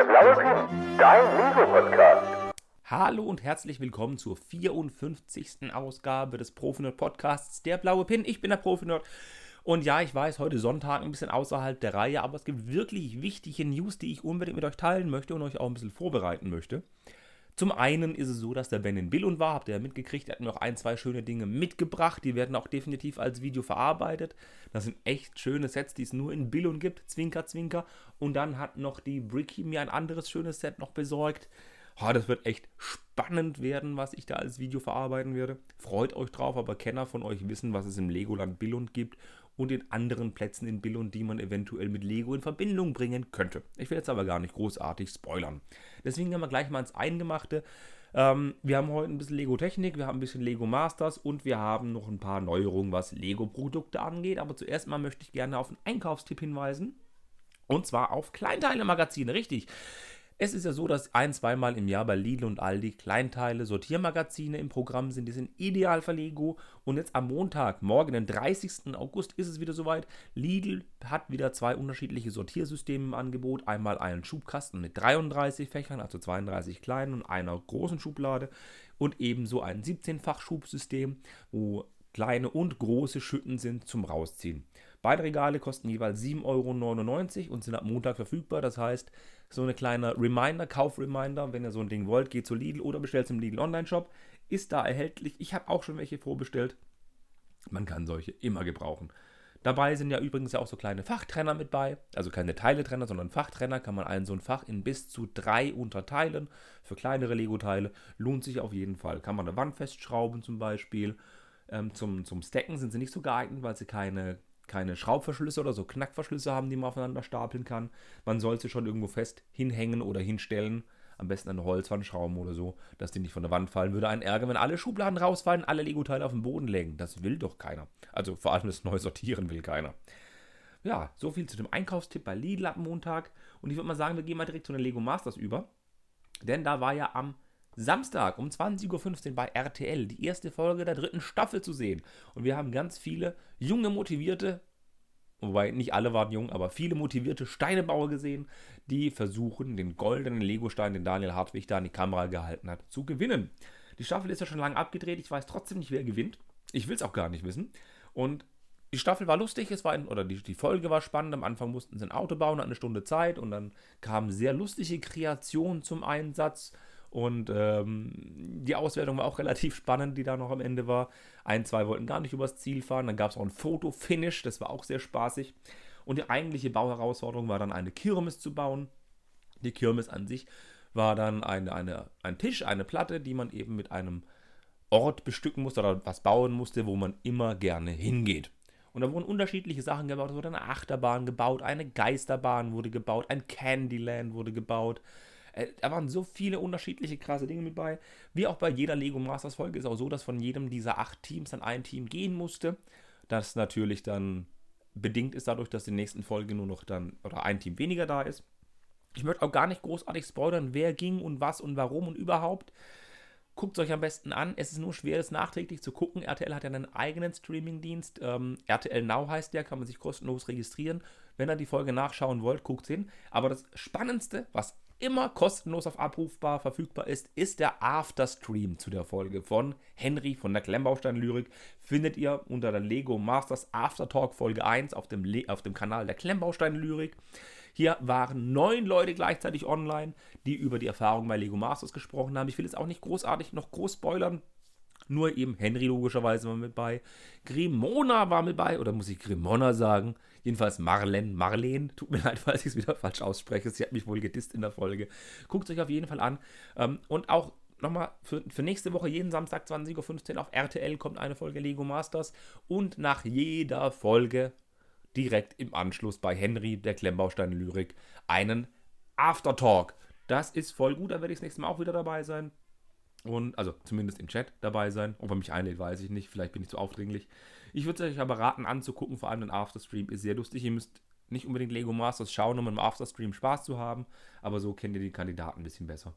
Der blaue Pin, dein Lego-Podcast. Hallo und herzlich willkommen zur 54. Ausgabe des Profinerd Podcasts Der blaue Pin. Ich bin der Profinerd. Und ja, ich weiß, heute Sonntag ein bisschen außerhalb der Reihe, aber es gibt wirklich wichtige News, die ich unbedingt mit euch teilen möchte und euch auch ein bisschen vorbereiten möchte. Zum einen ist es so, dass der Ben in Billund war, habt ihr ja mitgekriegt, er hat mir noch ein, zwei schöne Dinge mitgebracht, die werden auch definitiv als Video verarbeitet. Das sind echt schöne Sets, die es nur in Billund gibt, Zwinker, Zwinker. Und dann hat noch die Bricky mir ein anderes schönes Set noch besorgt. Oh, das wird echt spannend werden, was ich da als Video verarbeiten werde. Freut euch drauf, aber Kenner von euch wissen, was es im Legoland Billund gibt und in anderen Plätzen in Billund, die man eventuell mit Lego in Verbindung bringen könnte. Ich will jetzt aber gar nicht großartig spoilern. Deswegen gehen wir gleich mal ins Eingemachte. Ähm, wir haben heute ein bisschen Lego-Technik, wir haben ein bisschen Lego Masters und wir haben noch ein paar Neuerungen, was Lego-Produkte angeht. Aber zuerst mal möchte ich gerne auf einen Einkaufstipp hinweisen. Und zwar auf Kleinteile-Magazine, richtig. Es ist ja so, dass ein, zweimal im Jahr bei Lidl und Aldi Kleinteile, Sortiermagazine im Programm sind. Die sind ideal für Lego. Und jetzt am Montag, morgen, den 30. August, ist es wieder soweit. Lidl hat wieder zwei unterschiedliche Sortiersysteme im Angebot. Einmal einen Schubkasten mit 33 Fächern, also 32 kleinen und einer großen Schublade. Und ebenso ein 17-fach Schubsystem, wo kleine und große Schütten sind zum Rausziehen. Beide Regale kosten jeweils 7,99 Euro und sind ab Montag verfügbar. Das heißt, so eine kleine Reminder, Kaufreminder, wenn ihr so ein Ding wollt, geht zu Lidl oder bestellt es im Lidl Online-Shop. Ist da erhältlich. Ich habe auch schon welche vorbestellt. Man kann solche immer gebrauchen. Dabei sind ja übrigens ja auch so kleine Fachtrenner mit bei. Also keine Teiletrenner, sondern Fachtrenner. Kann man einen so ein Fach in bis zu drei unterteilen. Für kleinere Lego-Teile lohnt sich auf jeden Fall. Kann man eine Wand festschrauben zum Beispiel. Ähm, zum, zum Stacken sind sie nicht so geeignet, weil sie keine keine Schraubverschlüsse oder so Knackverschlüsse haben, die man aufeinander stapeln kann. Man soll sie schon irgendwo fest hinhängen oder hinstellen. Am besten eine Holzwand schrauben oder so, dass die nicht von der Wand fallen. Würde einen ärgern, wenn alle Schubladen rausfallen, alle Lego-Teile auf den Boden legen. Das will doch keiner. Also vor allem das neu sortieren will keiner. Ja, so viel zu dem Einkaufstipp bei Lidl am Montag. Und ich würde mal sagen, wir gehen mal direkt zu den Lego Masters über. Denn da war ja am Samstag um 20.15 Uhr bei RTL die erste Folge der dritten Staffel zu sehen. Und wir haben ganz viele junge, motivierte, wobei nicht alle waren jung, aber viele motivierte Steinebauer gesehen, die versuchen, den goldenen Legostein, den Daniel Hartwig da in die Kamera gehalten hat, zu gewinnen. Die Staffel ist ja schon lange abgedreht, ich weiß trotzdem nicht, wer gewinnt. Ich will es auch gar nicht wissen. Und die Staffel war lustig, es war ein, oder die, die Folge war spannend. Am Anfang mussten sie ein Auto bauen, hat eine Stunde Zeit und dann kamen sehr lustige Kreationen zum Einsatz. Und ähm, die Auswertung war auch relativ spannend, die da noch am Ende war. Ein, zwei wollten gar nicht übers Ziel fahren. Dann gab es auch ein Fotofinish, das war auch sehr spaßig. Und die eigentliche Bauherausforderung war dann eine Kirmes zu bauen. Die Kirmes an sich war dann eine, eine, ein Tisch, eine Platte, die man eben mit einem Ort bestücken musste oder was bauen musste, wo man immer gerne hingeht. Und da wurden unterschiedliche Sachen gebaut. Es wurde eine Achterbahn gebaut, eine Geisterbahn wurde gebaut, ein Candyland wurde gebaut. Äh, da waren so viele unterschiedliche krasse Dinge mit bei. Wie auch bei jeder Lego Masters Folge ist auch so, dass von jedem dieser acht Teams dann ein Team gehen musste. Das natürlich dann bedingt ist dadurch, dass in der nächsten Folge nur noch dann oder ein Team weniger da ist. Ich möchte auch gar nicht großartig spoilern, wer ging und was und warum und überhaupt. Guckt es euch am besten an. Es ist nur schwer, das nachträglich zu gucken. RTL hat ja einen eigenen Streamingdienst. Ähm, RTL Now heißt der, kann man sich kostenlos registrieren. Wenn ihr die Folge nachschauen wollt, guckt hin. Aber das Spannendste, was immer kostenlos auf abrufbar verfügbar ist, ist der Afterstream zu der Folge von Henry von der Klemmbaustein-Lyrik. Findet ihr unter der Lego Masters Aftertalk Folge 1 auf dem, Le auf dem Kanal der Klemmbaustein-Lyrik. Hier waren neun Leute gleichzeitig online, die über die Erfahrung bei Lego Masters gesprochen haben. Ich will jetzt auch nicht großartig noch groß spoilern. Nur eben Henry logischerweise war mit bei. Grimona war mit bei, oder muss ich Grimona sagen? Jedenfalls Marlen, Marlene. Tut mir leid, falls ich es wieder falsch ausspreche. Sie hat mich wohl gedisst in der Folge. Guckt es euch auf jeden Fall an. Ähm, und auch nochmal für, für nächste Woche, jeden Samstag 20.15 Uhr auf RTL kommt eine Folge Lego Masters. Und nach jeder Folge direkt im Anschluss bei Henry, der Klemmbaustein-Lyrik, einen Aftertalk. Das ist voll gut, da werde ich das nächste Mal auch wieder dabei sein. Und also zumindest im Chat dabei sein. Ob er mich einlädt, weiß ich nicht. Vielleicht bin ich zu aufdringlich. Ich würde euch aber raten, anzugucken. Vor allem den Afterstream ist sehr lustig. Ihr müsst nicht unbedingt Lego Masters schauen, um im Afterstream Spaß zu haben. Aber so kennt ihr die Kandidaten ein bisschen besser.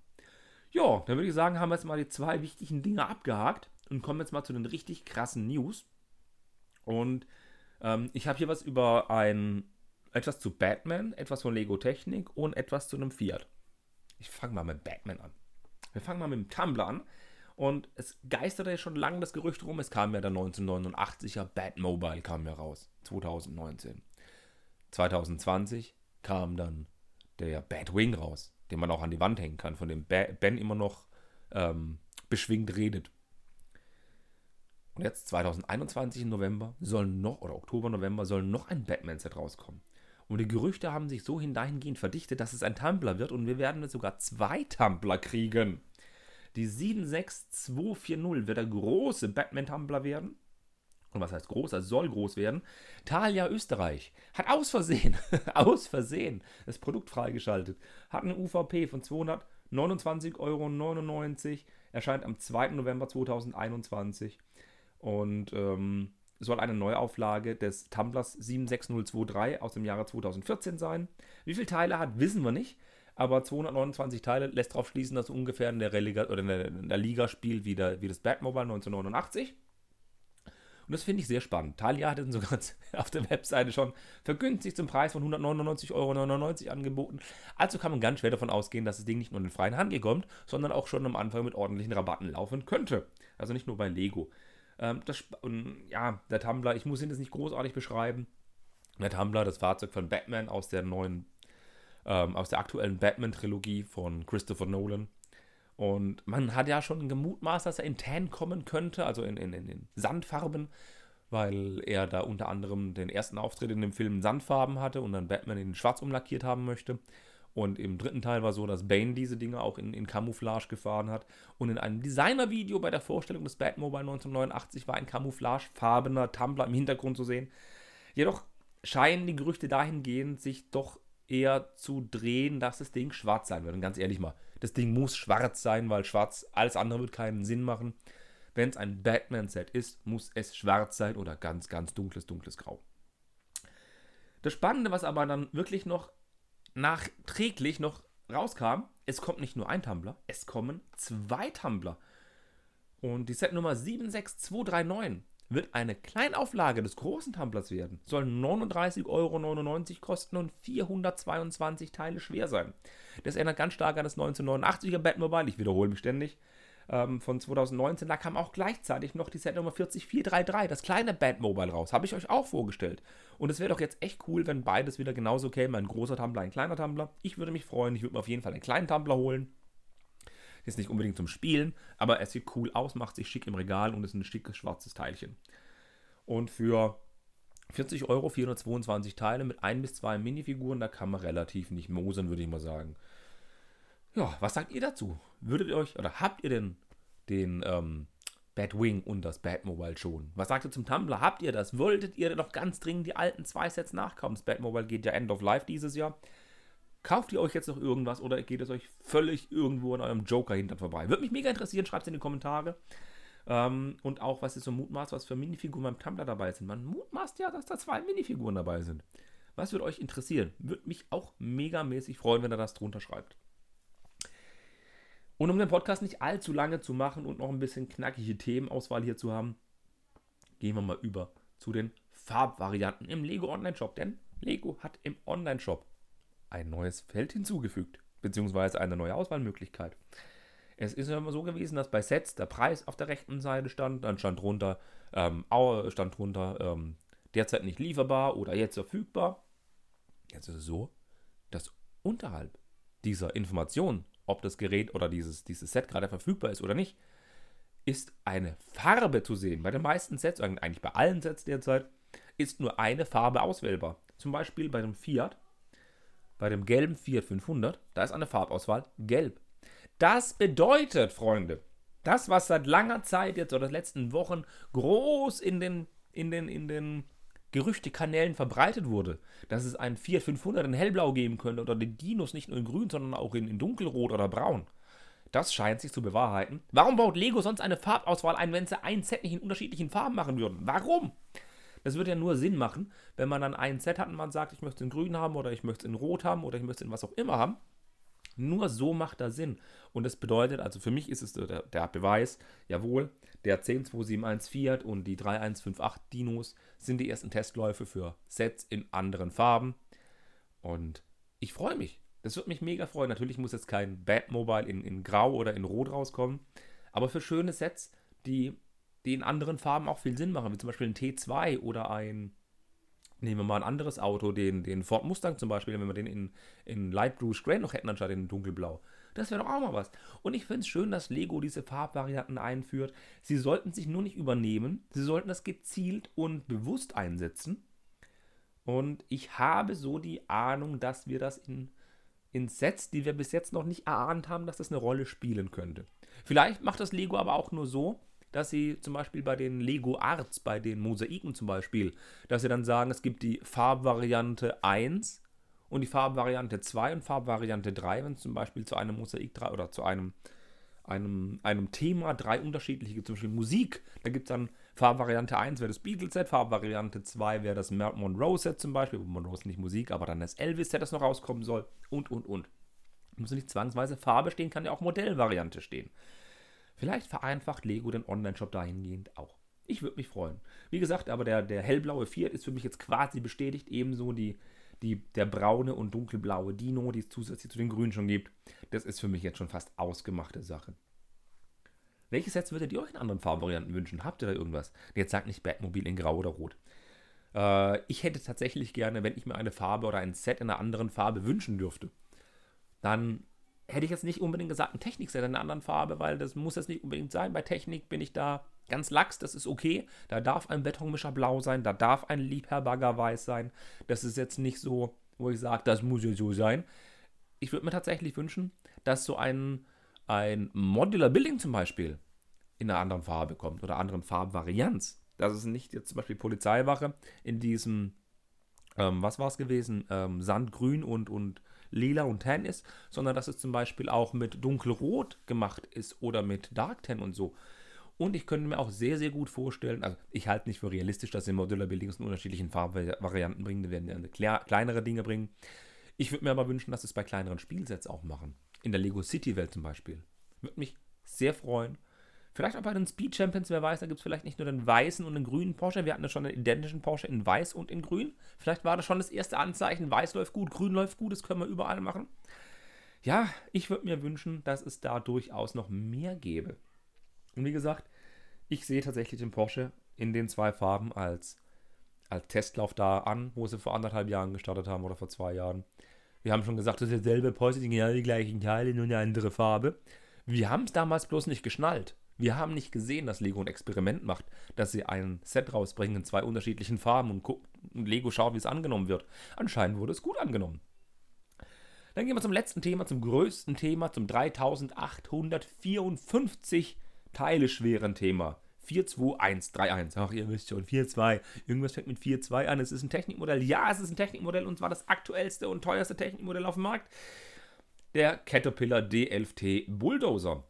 Ja, dann würde ich sagen, haben wir jetzt mal die zwei wichtigen Dinge abgehakt und kommen jetzt mal zu den richtig krassen News. Und ähm, ich habe hier was über ein etwas zu Batman, etwas von Lego Technik und etwas zu einem Fiat. Ich fange mal mit Batman an. Wir fangen mal mit dem Tumblr an. Und es geisterte ja schon lange das Gerücht rum. Es kam ja der 1989er Batmobile kam ja raus. 2019. 2020 kam dann der Batwing raus, den man auch an die Wand hängen kann, von dem Ben immer noch ähm, beschwingt redet. Und jetzt 2021 im November soll noch, oder Oktober, November, soll noch ein Batman-Set rauskommen. Und die Gerüchte haben sich so dahingehend verdichtet, dass es ein Tumblr wird und wir werden sogar zwei Tumblr kriegen. Die 76240 wird der große Batman-Tumblr werden. Und was heißt groß? Er soll groß werden. Thalia Österreich hat aus Versehen, aus Versehen das Produkt freigeschaltet. Hat eine UVP von 229,99 Euro. Erscheint am 2. November 2021 und ähm, soll eine Neuauflage des Tumblers 76023 aus dem Jahre 2014 sein. Wie viele Teile hat, wissen wir nicht. Aber 229 Teile lässt darauf schließen, dass ungefähr in der, Religa oder in der, in der Liga spielt wie, der, wie das Batmobile 1989. Und das finde ich sehr spannend. Thalia hat es sogar auf der Webseite schon vergünstigt zum Preis von 199,99 Euro angeboten. Also kann man ganz schwer davon ausgehen, dass das Ding nicht nur in den freien Handel kommt, sondern auch schon am Anfang mit ordentlichen Rabatten laufen könnte. Also nicht nur bei Lego. Ähm, das, ja, der Tumblr, ich muss ihn jetzt nicht großartig beschreiben. Der Tumblr, das Fahrzeug von Batman aus der neuen, ähm, aus der aktuellen Batman-Trilogie von Christopher Nolan. Und man hat ja schon gemutmaßt, dass er in Tan kommen könnte, also in, in, in Sandfarben, weil er da unter anderem den ersten Auftritt in dem Film Sandfarben hatte und dann Batman in Schwarz umlackiert haben möchte. Und im dritten Teil war so, dass Bane diese Dinge auch in, in Camouflage gefahren hat. Und in einem Designer-Video bei der Vorstellung des Batmobile 1989 war ein camouflagefarbener Tumblr im Hintergrund zu sehen. Jedoch scheinen die Gerüchte dahingehend sich doch eher zu drehen, dass das Ding schwarz sein wird. Und ganz ehrlich mal, das Ding muss schwarz sein, weil schwarz, alles andere wird keinen Sinn machen. Wenn es ein Batman-Set ist, muss es schwarz sein oder ganz, ganz dunkles, dunkles Grau. Das Spannende, was aber dann wirklich noch nachträglich noch rauskam, es kommt nicht nur ein Tumblr, es kommen zwei Tumblr. Und die Setnummer 76239 wird eine Kleinauflage des großen Tumblers werden. Soll 39,99 Euro kosten und 422 Teile schwer sein. Das erinnert ganz stark an das 1989er Batmobile, ich wiederhole mich ständig ähm, von 2019, da kam auch gleichzeitig noch die Set Nummer 40433, das kleine Batmobile raus. Habe ich euch auch vorgestellt. Und es wäre doch jetzt echt cool, wenn beides wieder genauso käme. Ein großer Tumblr, ein kleiner Tumblr. Ich würde mich freuen. Ich würde mir auf jeden Fall einen kleinen Tumblr holen. Ist nicht unbedingt zum Spielen, aber es sieht cool aus, macht sich schick im Regal und ist ein schickes schwarzes Teilchen. Und für 40 Euro 422 Teile mit ein bis zwei Minifiguren, da kann man relativ nicht mosern, würde ich mal sagen. Ja, was sagt ihr dazu? Würdet ihr euch, oder habt ihr denn den ähm, Batwing und das Batmobile schon? Was sagt ihr zum Tumblr? Habt ihr das? Wolltet ihr noch ganz dringend die alten zwei Sets nachkaufen? Das Batmobile geht ja End of Life dieses Jahr. Kauft ihr euch jetzt noch irgendwas oder geht es euch völlig irgendwo an eurem Joker hinter vorbei? Würde mich mega interessieren, schreibt es in die Kommentare. Ähm, und auch, was ist so mutmaßt, was für Minifiguren beim Tumblr dabei sind. Man mutmaßt ja, dass da zwei Minifiguren dabei sind. Was würde euch interessieren? Würde mich auch megamäßig freuen, wenn ihr das drunter schreibt. Und um den Podcast nicht allzu lange zu machen und noch ein bisschen knackige Themenauswahl hier zu haben, gehen wir mal über zu den Farbvarianten im Lego Online Shop. Denn Lego hat im Online Shop ein neues Feld hinzugefügt, beziehungsweise eine neue Auswahlmöglichkeit. Es ist ja immer so gewesen, dass bei Sets der Preis auf der rechten Seite stand, dann stand drunter, ähm, stand drunter ähm, derzeit nicht lieferbar oder jetzt verfügbar. Jetzt ist es so, dass unterhalb dieser Information ob das Gerät oder dieses, dieses Set gerade verfügbar ist oder nicht, ist eine Farbe zu sehen. Bei den meisten Sets, eigentlich bei allen Sets derzeit, ist nur eine Farbe auswählbar. Zum Beispiel bei dem Fiat, bei dem gelben Fiat 500, da ist eine Farbauswahl gelb. Das bedeutet, Freunde, das, was seit langer Zeit jetzt oder letzten Wochen groß in den, in den, in den Gerüchtekanälen verbreitet wurde, dass es einen Fiat 500 in hellblau geben könnte oder den Dinos nicht nur in grün, sondern auch in, in dunkelrot oder braun. Das scheint sich zu bewahrheiten. Warum baut Lego sonst eine Farbauswahl ein, wenn sie ein Set nicht in unterschiedlichen Farben machen würden? Warum? Das würde ja nur Sinn machen, wenn man dann ein Set hat und man sagt, ich möchte es in grün haben oder ich möchte es in rot haben oder ich möchte es in was auch immer haben. Nur so macht das Sinn. Und das bedeutet, also für mich ist es der, der Beweis, jawohl, der 10271 Fiat und die 3158 Dinos sind die ersten Testläufe für Sets in anderen Farben. Und ich freue mich. Das würde mich mega freuen. Natürlich muss jetzt kein Batmobile in, in Grau oder in Rot rauskommen. Aber für schöne Sets, die, die in anderen Farben auch viel Sinn machen, wie zum Beispiel ein T2 oder ein, nehmen wir mal ein anderes Auto, den, den Ford Mustang zum Beispiel, wenn wir den in, in Light Blue Gray noch hätten, anstatt in dunkelblau. Das wäre doch auch mal was. Und ich finde es schön, dass Lego diese Farbvarianten einführt. Sie sollten sich nur nicht übernehmen. Sie sollten das gezielt und bewusst einsetzen. Und ich habe so die Ahnung, dass wir das in in Sets, die wir bis jetzt noch nicht erahnt haben, dass das eine Rolle spielen könnte. Vielleicht macht das Lego aber auch nur so, dass sie zum Beispiel bei den Lego Arts, bei den Mosaiken zum Beispiel, dass sie dann sagen, es gibt die Farbvariante 1 und die Farbvariante 2 und Farbvariante 3, wenn es zum Beispiel zu einem Mosaik 3 oder zu einem, einem, einem Thema drei unterschiedliche, zum Beispiel Musik, da gibt es dann Farbvariante 1 wäre das Beatles-Set, Farbvariante 2 wäre das Monroe-Set zum Beispiel. Monroe ist nicht Musik, aber dann das Elvis-Set, das noch rauskommen soll. Und, und, und. Muss nicht zwangsweise Farbe stehen, kann ja auch Modellvariante stehen. Vielleicht vereinfacht Lego den Online-Shop dahingehend auch. Ich würde mich freuen. Wie gesagt, aber der, der hellblaue Fiat ist für mich jetzt quasi bestätigt. Ebenso die, die, der braune und dunkelblaue Dino, die es zusätzlich zu den grünen schon gibt. Das ist für mich jetzt schon fast ausgemachte Sache. Welche Sets würdet ihr euch in anderen Farbvarianten wünschen? Habt ihr da irgendwas? Jetzt sagt nicht Batmobil in Grau oder Rot. Äh, ich hätte tatsächlich gerne, wenn ich mir eine Farbe oder ein Set in einer anderen Farbe wünschen dürfte, dann hätte ich jetzt nicht unbedingt gesagt, ein Technikset in einer anderen Farbe, weil das muss jetzt nicht unbedingt sein. Bei Technik bin ich da ganz lax, das ist okay. Da darf ein Betonmischer blau sein, da darf ein Liebherr weiß sein. Das ist jetzt nicht so, wo ich sage, das muss ja so sein. Ich würde mir tatsächlich wünschen, dass so ein ein Modular Building zum Beispiel in einer anderen Farbe kommt oder anderen Farbvarianz. Das ist nicht jetzt zum Beispiel Polizeiwache in diesem, ähm, was war es gewesen, ähm, Sandgrün und, und lila und tan ist, sondern dass es zum Beispiel auch mit dunkelrot gemacht ist oder mit Dark Tan und so. Und ich könnte mir auch sehr, sehr gut vorstellen, also ich halte nicht für realistisch, dass sie Modular Buildings in unterschiedlichen Farbvarianten bringen, die werden ja kleinere Dinge bringen. Ich würde mir aber wünschen, dass sie es bei kleineren Spielsets auch machen in der Lego City Welt zum Beispiel. Würde mich sehr freuen. Vielleicht auch bei den Speed Champions, wer weiß, da gibt es vielleicht nicht nur den weißen und den grünen Porsche. Wir hatten ja schon einen identischen Porsche in weiß und in grün. Vielleicht war das schon das erste Anzeichen, weiß läuft gut, grün läuft gut, das können wir überall machen. Ja, ich würde mir wünschen, dass es da durchaus noch mehr gäbe. Und wie gesagt, ich sehe tatsächlich den Porsche in den zwei Farben als, als Testlauf da an, wo sie vor anderthalb Jahren gestartet haben oder vor zwei Jahren. Wir haben schon gesagt, das ist derselbe Porsche, die genau die gleichen Teile, nur eine andere Farbe. Wir haben es damals bloß nicht geschnallt. Wir haben nicht gesehen, dass Lego ein Experiment macht, dass sie ein Set rausbringen in zwei unterschiedlichen Farben und, und Lego schaut, wie es angenommen wird. Anscheinend wurde es gut angenommen. Dann gehen wir zum letzten Thema, zum größten Thema, zum 3854 Teile schweren Thema. 42131. Ach, ihr wisst schon, 4.2. Irgendwas fängt mit 4.2 an. Es ist ein Technikmodell. Ja, es ist ein Technikmodell und zwar das aktuellste und teuerste Technikmodell auf dem Markt. Der Caterpillar D11T Bulldozer.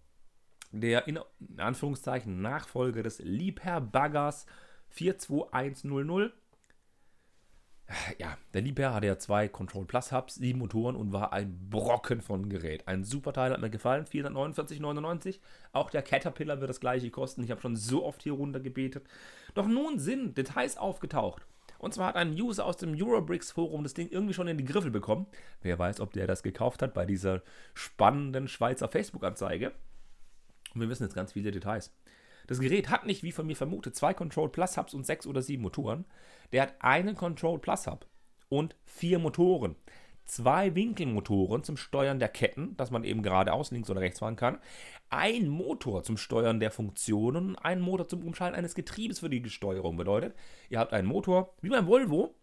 Der in Anführungszeichen Nachfolger des Liebherr-Baggers 42100 ja, der Liebherr hatte ja zwei Control Plus Hubs, sieben Motoren und war ein Brocken von Gerät. Ein super Teil hat mir gefallen, 449,99. Auch der Caterpillar wird das gleiche kosten. Ich habe schon so oft hier runter gebetet. Doch nun sind Details aufgetaucht. Und zwar hat ein User aus dem Eurobricks Forum das Ding irgendwie schon in die Griffel bekommen. Wer weiß, ob der das gekauft hat bei dieser spannenden Schweizer Facebook-Anzeige. Und wir wissen jetzt ganz viele Details. Das Gerät hat nicht, wie von mir vermutet, zwei Control Plus Hubs und sechs oder sieben Motoren. Der hat einen Control Plus Hub und vier Motoren. Zwei Winkelmotoren zum Steuern der Ketten, dass man eben geradeaus links oder rechts fahren kann. Ein Motor zum Steuern der Funktionen ein Motor zum Umschalten eines Getriebes für die Steuerung. Bedeutet, ihr habt einen Motor, wie beim Volvo,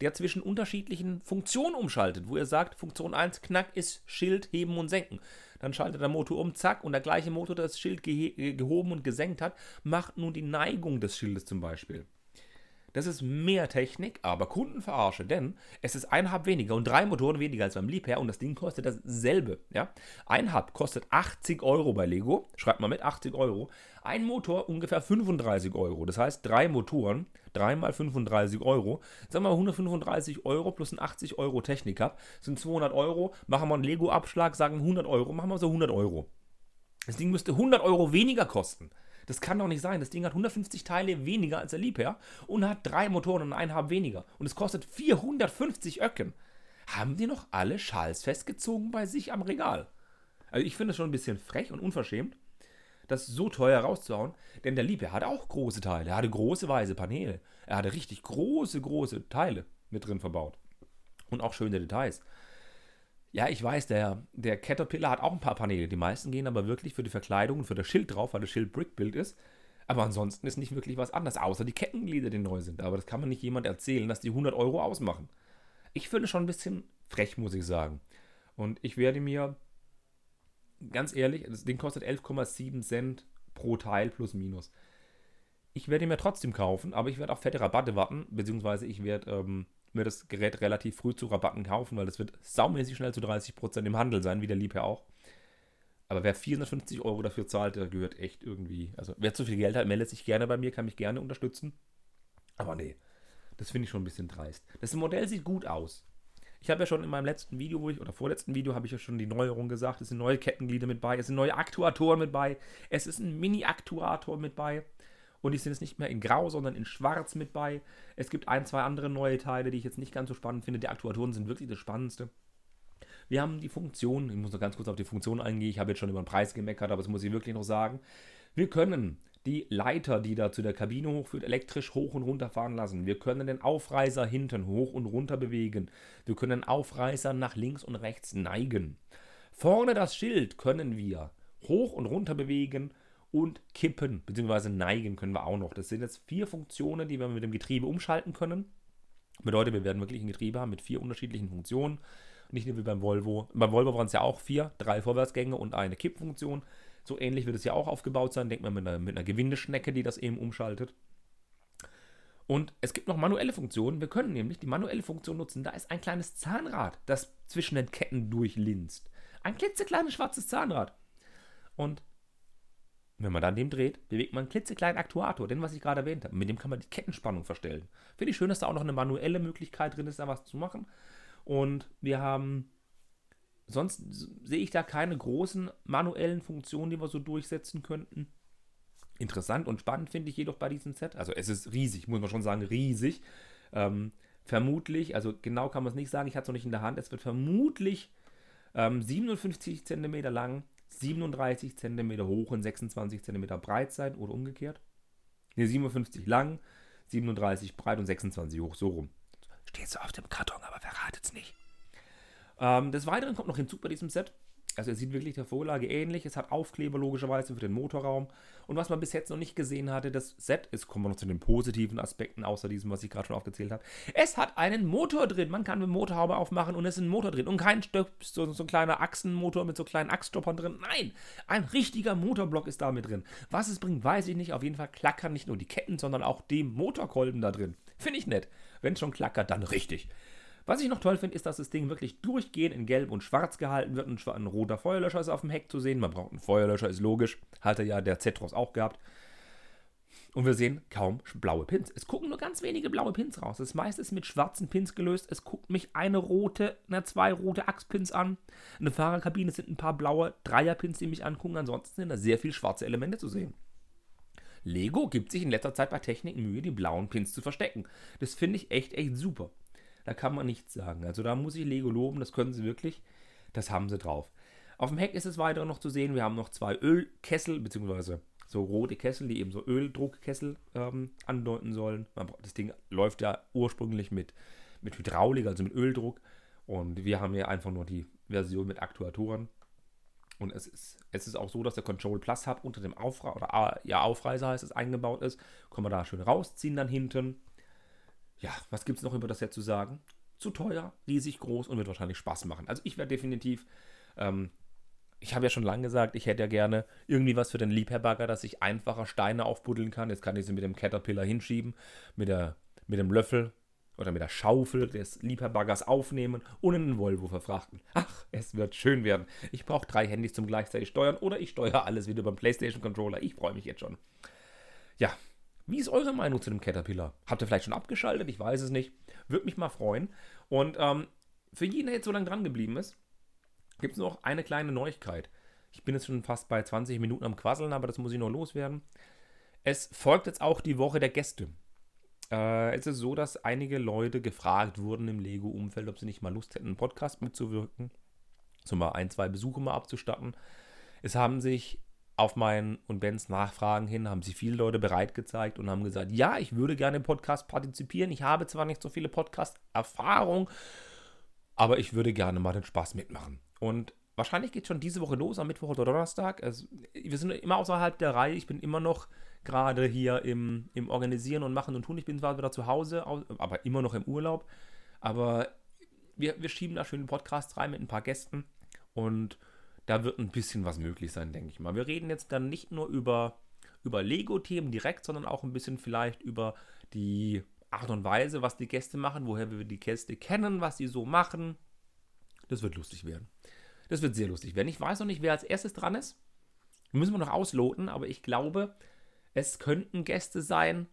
der zwischen unterschiedlichen Funktionen umschaltet, wo ihr sagt, Funktion 1 Knack ist Schild heben und senken. Dann schaltet der Motor um, zack, und der gleiche Motor, der das Schild ge gehoben und gesenkt hat, macht nun die Neigung des Schildes zum Beispiel. Das ist mehr Technik, aber Kundenverarsche, denn es ist ein Hub weniger und drei Motoren weniger als beim Liebherr und das Ding kostet dasselbe. Ja? Ein Hub kostet 80 Euro bei Lego, schreibt mal mit, 80 Euro. Ein Motor ungefähr 35 Euro. Das heißt, drei Motoren, dreimal 35 Euro. Sagen wir mal 135 Euro plus ein 80 Euro Technik Hub sind 200 Euro. Machen wir einen Lego-Abschlag, sagen 100 Euro, machen wir so 100 Euro. Das Ding müsste 100 Euro weniger kosten. Das kann doch nicht sein. Das Ding hat 150 Teile weniger als der Liebherr und hat drei Motoren und einen Hub weniger. Und es kostet 450 Öcken. haben die noch alle Schals festgezogen bei sich am Regal. Also ich finde es schon ein bisschen frech und unverschämt, das so teuer rauszuhauen, denn der Liebherr hatte auch große Teile. Er hatte große weiße Paneele. Er hatte richtig große, große Teile mit drin verbaut. Und auch schöne Details. Ja, ich weiß, der, der Caterpillar hat auch ein paar Paneele. Die meisten gehen aber wirklich für die Verkleidung und für das Schild drauf, weil das Schild Brickbuild ist. Aber ansonsten ist nicht wirklich was anderes, außer die Kettenglieder, die neu sind. Aber das kann man nicht jemand erzählen, dass die 100 Euro ausmachen. Ich finde schon ein bisschen frech, muss ich sagen. Und ich werde mir, ganz ehrlich, das Ding kostet 11,7 Cent pro Teil plus minus. Ich werde ihn mir trotzdem kaufen, aber ich werde auf fette Rabatte warten, beziehungsweise ich werde ähm, mir das Gerät relativ früh zu Rabatten kaufen, weil das wird saumäßig schnell zu 30% im Handel sein, wie der Liebherr auch. Aber wer 450 Euro dafür zahlt, der gehört echt irgendwie. Also wer zu viel Geld hat, meldet sich gerne bei mir, kann mich gerne unterstützen. Aber nee, das finde ich schon ein bisschen dreist. Das Modell sieht gut aus. Ich habe ja schon in meinem letzten Video, wo ich, oder vorletzten Video, habe ich ja schon die Neuerung gesagt. Es sind neue Kettenglieder mit bei, es sind neue Aktuatoren mit bei, es ist ein Mini-Aktuator mit bei. Und die sind jetzt nicht mehr in Grau, sondern in Schwarz mit bei. Es gibt ein, zwei andere neue Teile, die ich jetzt nicht ganz so spannend finde. Die Aktuatoren sind wirklich das Spannendste. Wir haben die Funktion, ich muss noch ganz kurz auf die Funktion eingehen, ich habe jetzt schon über den Preis gemeckert, aber das muss ich wirklich noch sagen. Wir können die Leiter, die da zu der Kabine hochführt, elektrisch hoch und runter fahren lassen. Wir können den Aufreißer hinten hoch und runter bewegen. Wir können den Aufreißer nach links und rechts neigen. Vorne das Schild können wir hoch und runter bewegen und kippen bzw. neigen können wir auch noch. Das sind jetzt vier Funktionen, die wir mit dem Getriebe umschalten können. Bedeutet, wir werden wirklich ein Getriebe haben mit vier unterschiedlichen Funktionen. Nicht nur wie beim Volvo. Beim Volvo waren es ja auch vier, drei Vorwärtsgänge und eine Kippfunktion. So ähnlich wird es ja auch aufgebaut sein. Denkt man mit einer, mit einer Gewindeschnecke, die das eben umschaltet. Und es gibt noch manuelle Funktionen. Wir können nämlich die manuelle Funktion nutzen. Da ist ein kleines Zahnrad, das zwischen den Ketten durchlinst. Ein klitzekleines schwarzes Zahnrad. Und wenn man dann dem dreht, bewegt man einen klitzekleinen Aktuator, den was ich gerade erwähnt habe. Mit dem kann man die Kettenspannung verstellen. Finde ich schön, dass da auch noch eine manuelle Möglichkeit drin ist, da was zu machen. Und wir haben, sonst sehe ich da keine großen manuellen Funktionen, die wir so durchsetzen könnten. Interessant und spannend finde ich jedoch bei diesem Set. Also es ist riesig, muss man schon sagen, riesig. Ähm, vermutlich, also genau kann man es nicht sagen, ich hatte es noch nicht in der Hand, es wird vermutlich ähm, 57 cm lang, 37 cm hoch und 26 cm breit sein oder umgekehrt. Ne, 57 lang, 37 breit und 26 hoch, so rum. Steht so auf dem Karton, aber verratet es nicht. Ähm, des Weiteren kommt noch hinzu bei diesem Set. Also er sieht wirklich der Vorlage ähnlich. Es hat Aufkleber logischerweise für den Motorraum. Und was man bis jetzt noch nicht gesehen hatte, das Set ist, kommen wir noch zu den positiven Aspekten, außer diesem, was ich gerade schon aufgezählt habe. Es hat einen Motor drin. Man kann eine Motorhaube aufmachen und es ist ein Motor drin. Und kein Stöp, so, so ein kleiner Achsenmotor mit so kleinen Achsstoppern drin. Nein, ein richtiger Motorblock ist da mit drin. Was es bringt, weiß ich nicht. Auf jeden Fall klackern nicht nur die Ketten, sondern auch die Motorkolben da drin. Finde ich nett. Wenn es schon klackert, dann richtig. Was ich noch toll finde, ist, dass das Ding wirklich durchgehend in Gelb und Schwarz gehalten wird. Ein, ein roter Feuerlöscher ist auf dem Heck zu sehen. Man braucht einen Feuerlöscher, ist logisch. Hatte ja der Zetros auch gehabt. Und wir sehen kaum blaue Pins. Es gucken nur ganz wenige blaue Pins raus. Das meiste ist mit schwarzen Pins gelöst. Es guckt mich eine rote, na, zwei rote Achspins an. In der Fahrerkabine sind ein paar blaue Dreierpins, die mich angucken. Ansonsten sind da sehr viele schwarze Elemente zu sehen. Lego gibt sich in letzter Zeit bei Technik Mühe, die blauen Pins zu verstecken. Das finde ich echt, echt super. Da kann man nichts sagen. Also da muss ich Lego loben, das können sie wirklich. Das haben sie drauf. Auf dem Heck ist es weiter noch zu sehen. Wir haben noch zwei Ölkessel, beziehungsweise so rote Kessel, die eben so Öldruckkessel ähm, andeuten sollen. Das Ding läuft ja ursprünglich mit, mit Hydraulik, also mit Öldruck. Und wir haben hier einfach nur die Version mit Aktuatoren. Und es ist, es ist auch so, dass der Control Plus Hub unter dem Aufre oder ja, Aufreißer heißt es, eingebaut ist. Kann man da schön rausziehen dann hinten. Ja, was gibt es noch über das Set zu sagen? Zu teuer, riesig groß und wird wahrscheinlich Spaß machen. Also ich werde definitiv, ähm, ich habe ja schon lange gesagt, ich hätte ja gerne irgendwie was für den Liebherrbagger, dass ich einfacher Steine aufbuddeln kann. Jetzt kann ich sie mit dem Caterpillar hinschieben, mit, der, mit dem Löffel oder mit der Schaufel des Liebherrbaggers aufnehmen und in den Volvo verfrachten. Ach, es wird schön werden. Ich brauche drei Handys zum gleichzeitig steuern oder ich steuere alles wieder beim PlayStation Controller. Ich freue mich jetzt schon. Ja, wie ist eure Meinung zu dem Caterpillar? Habt ihr vielleicht schon abgeschaltet? Ich weiß es nicht. Würde mich mal freuen. Und ähm, für jeden, der jetzt so lange dran geblieben ist, gibt es noch eine kleine Neuigkeit. Ich bin jetzt schon fast bei 20 Minuten am Quasseln, aber das muss ich noch loswerden. Es folgt jetzt auch die Woche der Gäste. Äh, es ist so, dass einige Leute gefragt wurden im Lego-Umfeld, ob sie nicht mal Lust hätten, einen Podcast mitzuwirken. So mal ein, zwei Besuche mal abzustatten. Es haben sich auf meinen und Bens Nachfragen hin, haben sich viele Leute bereit gezeigt und haben gesagt, ja, ich würde gerne im Podcast partizipieren. Ich habe zwar nicht so viele Podcast-Erfahrung, aber ich würde gerne mal den Spaß mitmachen. Und wahrscheinlich geht schon diese Woche los, am Mittwoch oder Donnerstag. Also, wir sind immer außerhalb der Reihe. Ich bin immer noch gerade hier im, im Organisieren und Machen und Tun. Ich bin zwar wieder zu Hause, aber immer noch im Urlaub. Aber wir, wir schieben da schön einen Podcast rein mit ein paar Gästen und da wird ein bisschen was möglich sein, denke ich mal. Wir reden jetzt dann nicht nur über, über Lego-Themen direkt, sondern auch ein bisschen vielleicht über die Art und Weise, was die Gäste machen, woher wir die Gäste kennen, was sie so machen. Das wird lustig werden. Das wird sehr lustig werden. Ich weiß noch nicht, wer als erstes dran ist. Müssen wir noch ausloten, aber ich glaube, es könnten Gäste sein,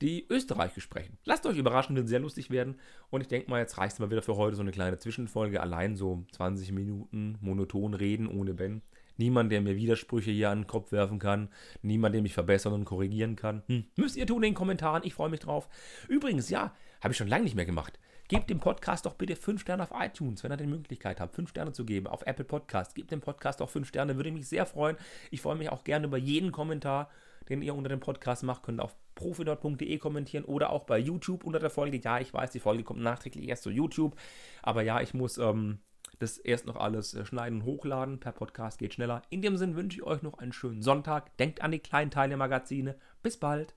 die Österreichisch sprechen. Lasst euch überraschen, wird sehr lustig werden. Und ich denke mal, jetzt reicht es mal wieder für heute so eine kleine Zwischenfolge. Allein so 20 Minuten monoton reden ohne Ben. Niemand, der mir Widersprüche hier an den Kopf werfen kann. Niemand, der mich verbessern und korrigieren kann. Hm. Müsst ihr tun in den Kommentaren. Ich freue mich drauf. Übrigens, ja, habe ich schon lange nicht mehr gemacht. Gebt dem Podcast doch bitte 5 Sterne auf iTunes, wenn ihr die Möglichkeit habt, 5 Sterne zu geben. Auf Apple Podcast. Gebt dem Podcast auch 5 Sterne, würde mich sehr freuen. Ich freue mich auch gerne über jeden Kommentar den ihr unter dem Podcast macht, könnt auf profidot.de kommentieren oder auch bei YouTube unter der Folge. Ja, ich weiß, die Folge kommt nachträglich erst zu YouTube, aber ja, ich muss ähm, das erst noch alles äh, schneiden und hochladen. Per Podcast geht schneller. In dem Sinn wünsche ich euch noch einen schönen Sonntag. Denkt an die kleinen Teile Magazine. Bis bald.